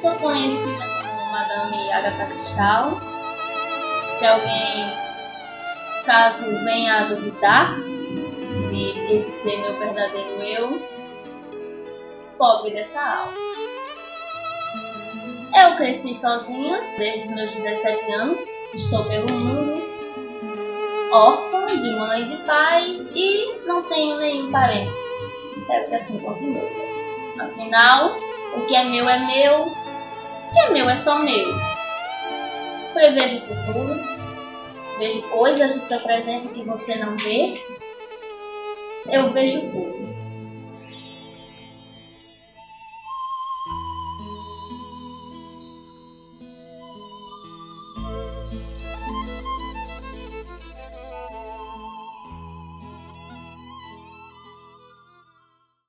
Sou conhecida como Madame Agatha Cristal. Se alguém, caso venha a duvidar de esse ser meu verdadeiro eu, pobre dessa alma. Cresci sozinha desde os meus 17 anos, estou pelo mundo, órfã de mãe e de pai e não tenho nenhum parente. Espero que assim continue. Afinal, o que é meu é meu, o que é meu é só meu. Prevejo futuros, vejo coisas do seu presente que você não vê. Eu vejo tudo.